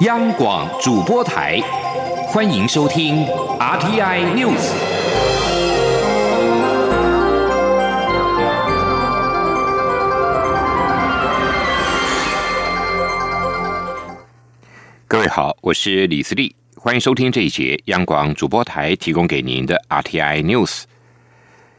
央广主播台，欢迎收听 RTI News。各位好，我是李思利，欢迎收听这一节央广主播台提供给您的 RTI News。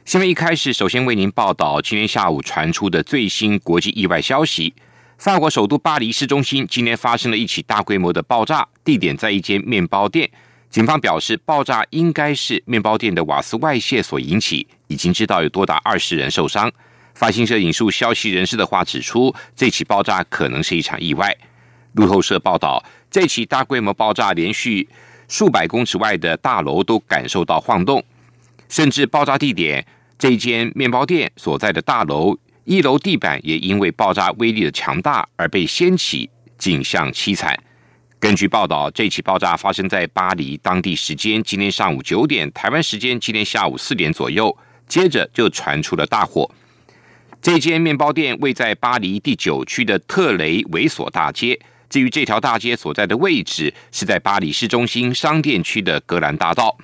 新闻一开始，首先为您报道今天下午传出的最新国际意外消息。法国首都巴黎市中心今天发生了一起大规模的爆炸，地点在一间面包店。警方表示，爆炸应该是面包店的瓦斯外泄所引起，已经知道有多达二十人受伤。法新社引述消息人士的话指出，这起爆炸可能是一场意外。路透社报道，这起大规模爆炸连续数百公尺外的大楼都感受到晃动，甚至爆炸地点这间面包店所在的大楼。一楼地板也因为爆炸威力的强大而被掀起，景象凄惨。根据报道，这起爆炸发生在巴黎当地时间今天上午九点，台湾时间今天下午四点左右。接着就传出了大火。这间面包店位在巴黎第九区的特雷维索大街。至于这条大街所在的位置，是在巴黎市中心商店区的格兰大道。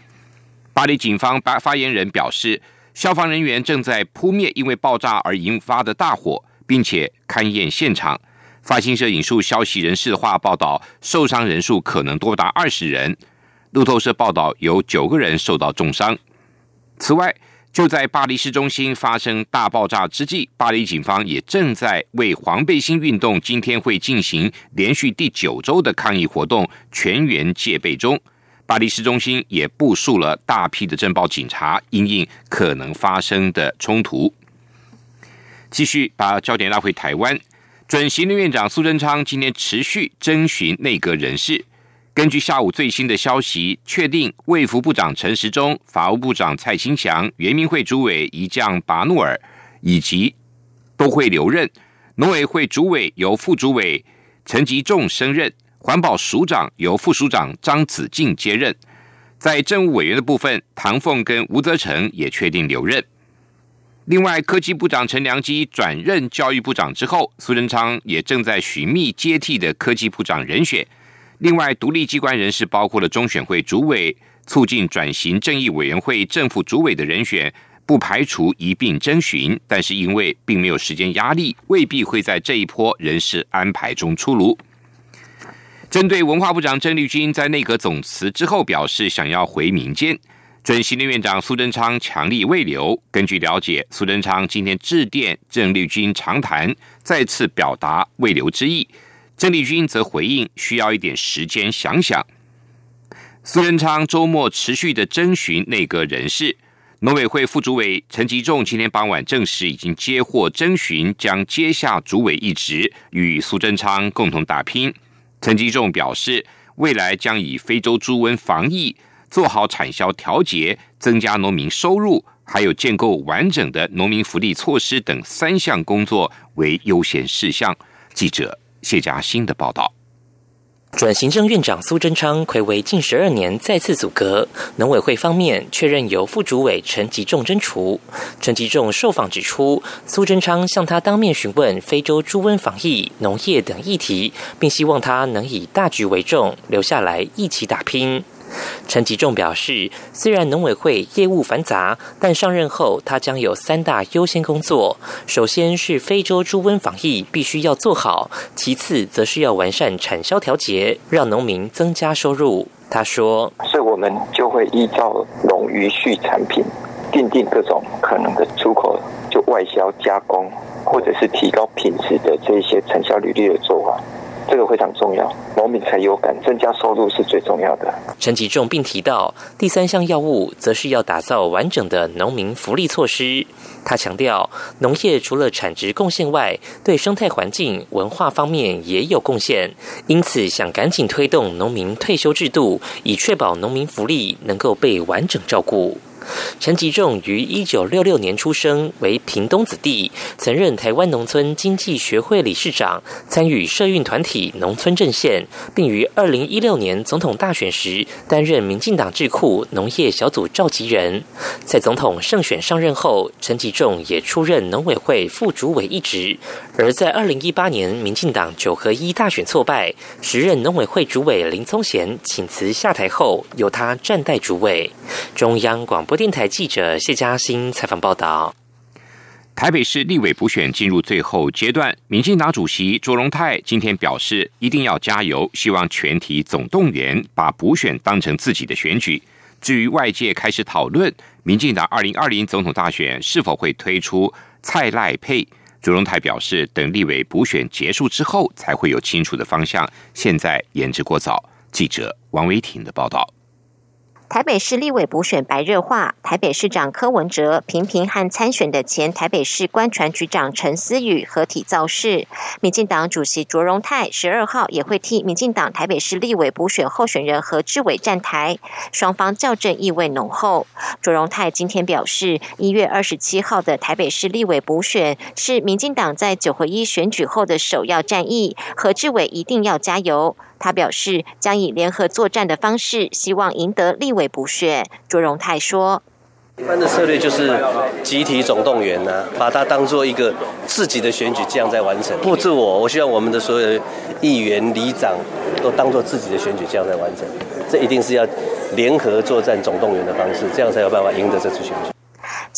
巴黎警方发发言人表示。消防人员正在扑灭因为爆炸而引发的大火，并且勘验现场。法新社引述消息人士的话报道，受伤人数可能多达二十人。路透社报道有九个人受到重伤。此外，就在巴黎市中心发生大爆炸之际，巴黎警方也正在为黄背心运动今天会进行连续第九周的抗议活动全员戒备中。巴黎市中心也部署了大批的镇暴警察，因应可能发生的冲突。继续把焦点拉回台湾，准行政院长苏贞昌今天持续征询内阁人士。根据下午最新的消息，确定卫福部长陈时中、法务部长蔡清祥、原民会主委一将拔努尔以及都会留任。农委会主委由副主委陈吉仲升任。环保署长由副署长张子静接任，在政务委员的部分，唐凤跟吴泽成也确定留任。另外，科技部长陈良基转任教育部长之后，苏贞昌也正在寻觅接替的科技部长人选。另外，独立机关人士包括了中选会主委、促进转型正义委员会政府主委的人选，不排除一并征询，但是因为并没有时间压力，未必会在这一波人事安排中出炉。针对文化部长郑丽君在内阁总辞之后表示想要回民间，准行政院长苏贞昌强力未留。根据了解，苏贞昌今天致电郑丽君长谈，再次表达未留之意。郑丽君则回应需要一点时间想想。苏贞昌周末持续的征询内阁人士，农委会副主委陈吉仲今天傍晚证实已经接获征询，将接下主委一职，与苏贞昌共同打拼。陈吉仲表示，未来将以非洲猪瘟防疫、做好产销调节、增加农民收入，还有建构完整的农民福利措施等三项工作为优先事项。记者谢佳欣的报道。转行政院长苏贞昌暌违近十二年再次阻隔，农委会方面确认由副主委陈吉仲征除。陈吉仲受访指出，苏贞昌向他当面询问非洲猪瘟防疫、农业等议题，并希望他能以大局为重，留下来一起打拼。陈吉仲表示，虽然农委会业务繁杂，但上任后他将有三大优先工作：首先是非洲猪瘟防疫必须要做好；其次则是要完善产销调节，让农民增加收入。他说：“所以我们就会依照农渔畜产品，定定各种可能的出口，就外销加工，或者是提高品质的这些产销履历的做法。”这个非常重要，农民才有感，增加收入是最重要的。陈吉仲并提到，第三项药物则是要打造完整的农民福利措施。他强调，农业除了产值贡献外，对生态环境、文化方面也有贡献，因此想赶紧推动农民退休制度，以确保农民福利能够被完整照顾。陈吉仲于一九六六年出生，为屏东子弟，曾任台湾农村经济学会理事长，参与社运团体农村阵线，并于二零一六年总统大选时担任民进党智库农业小组召集人。在总统胜选上任后，陈吉仲也出任农委会副主委一职。而在二零一八年民进党九合一大选挫败，时任农委会主委林聪贤请辞下台后，由他暂代主委。中央广播电台记者谢嘉欣采访报道：台北市立委补选进入最后阶段，民进党主席卓荣泰今天表示，一定要加油，希望全体总动员，把补选当成自己的选举。至于外界开始讨论民进党二零二零总统大选是否会推出蔡赖配，卓荣泰表示，等立委补选结束之后，才会有清楚的方向，现在言之过早。记者王维挺的报道。台北市立委补选白热化，台北市长柯文哲频频和参选的前台北市官船局长陈思宇合体造势。民进党主席卓荣泰十二号也会替民进党台北市立委补选候选人何志伟站台，双方较正意味浓厚。卓荣泰今天表示，一月二十七号的台北市立委补选是民进党在九合一选举后的首要战役，何志伟一定要加油。他表示，将以联合作战的方式，希望赢得立委补选。卓荣泰说：“一般的策略就是集体总动员呢，把它当做一个自己的选举这样在完成。不止我，我希望我们的所有议员、里长都当做自己的选举这样在完成。这一定是要联合作战、总动员的方式，这样才有办法赢得这次选举。”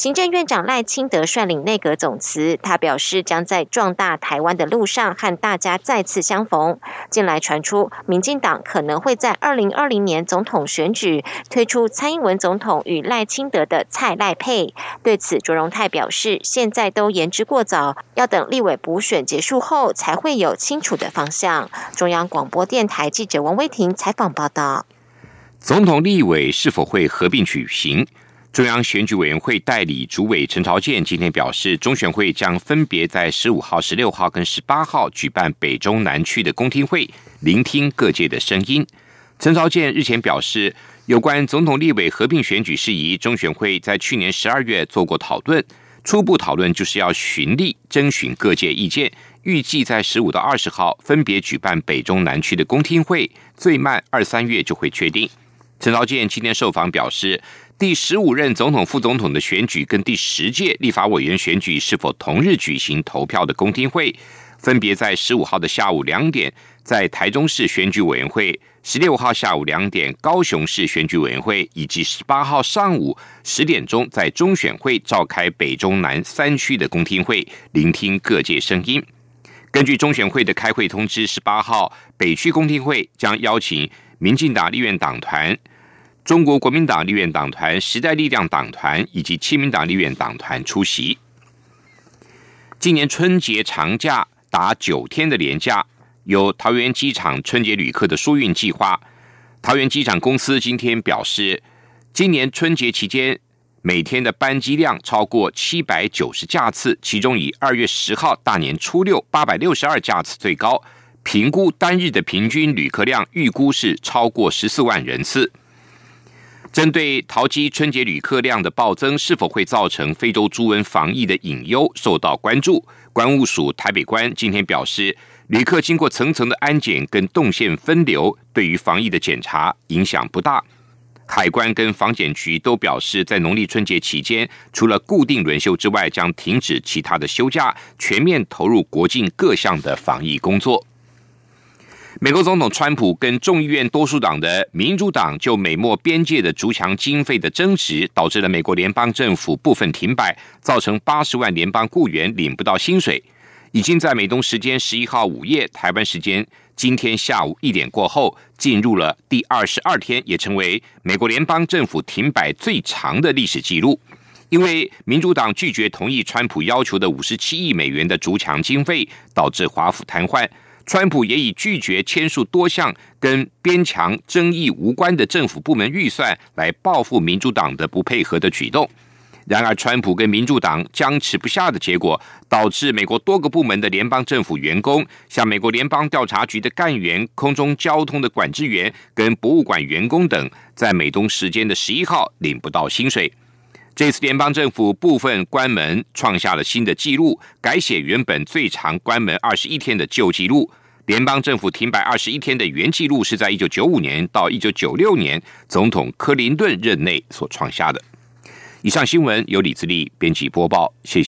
行政院长赖清德率领内阁总辞，他表示将在壮大台湾的路上和大家再次相逢。近来传出，民进党可能会在二零二零年总统选举推出蔡英文总统与赖清德的蔡赖配。对此，卓荣泰表示，现在都言之过早，要等立委补选结束后才会有清楚的方向。中央广播电台记者王威婷采访报道。总统立委是否会合并举行？中央选举委员会代理主委陈朝建今天表示，中选会将分别在十五号、十六号跟十八号举办北中南区的公听会，聆听各界的声音。陈朝健日前表示，有关总统立委合并选举事宜，中选会在去年十二月做过讨论，初步讨论就是要循例征询各界意见，预计在十五到二十号分别举办北中南区的公听会，最慢二三月就会确定。陈朝健今天受访表示。第十五任总统、副总统的选举跟第十届立法委员选举是否同日举行投票的公听会，分别在十五号的下午两点在台中市选举委员会，十六号下午两点高雄市选举委员会，以及十八号上午十点钟在中选会召开北中南三区的公听会，聆听各界声音。根据中选会的开会通知，十八号北区公听会将邀请民进党立院党团。中国国民党立院党团、时代力量党团以及亲民党立院党团出席。今年春节长假达九天的连假，有桃园机场春节旅客的疏运计划。桃园机场公司今天表示，今年春节期间每天的班机量超过七百九十架次，其中以二月十号大年初六八百六十二架次最高，评估单日的平均旅客量预估是超过十四万人次。针对桃机春节旅客量的暴增，是否会造成非洲猪瘟防疫的隐忧受到关注。关务署台北关今天表示，旅客经过层层的安检跟动线分流，对于防疫的检查影响不大。海关跟防检局都表示，在农历春节期间，除了固定轮休之外，将停止其他的休假，全面投入国境各项的防疫工作。美国总统川普跟众议院多数党的民主党就美墨边界的筑墙经费的争执，导致了美国联邦政府部分停摆，造成八十万联邦雇员领不到薪水。已经在美东时间十一号午夜，台湾时间今天下午一点过后，进入了第二十二天，也成为美国联邦政府停摆最长的历史记录。因为民主党拒绝同意川普要求的五十七亿美元的筑墙经费，导致华府瘫痪。川普也已拒绝签署多项跟边墙争议无关的政府部门预算，来报复民主党的不配合的举动。然而，川普跟民主党僵持不下的结果，导致美国多个部门的联邦政府员工，像美国联邦调查局的干员、空中交通的管制员跟博物馆员工等，在美东时间的十一号领不到薪水。这次联邦政府部分关门创下了新的纪录，改写原本最长关门二十一天的旧纪录。联邦政府停摆二十一天的原纪录是在一九九五年到一九九六年总统克林顿任内所创下的。以上新闻由李自立编辑播报，谢谢。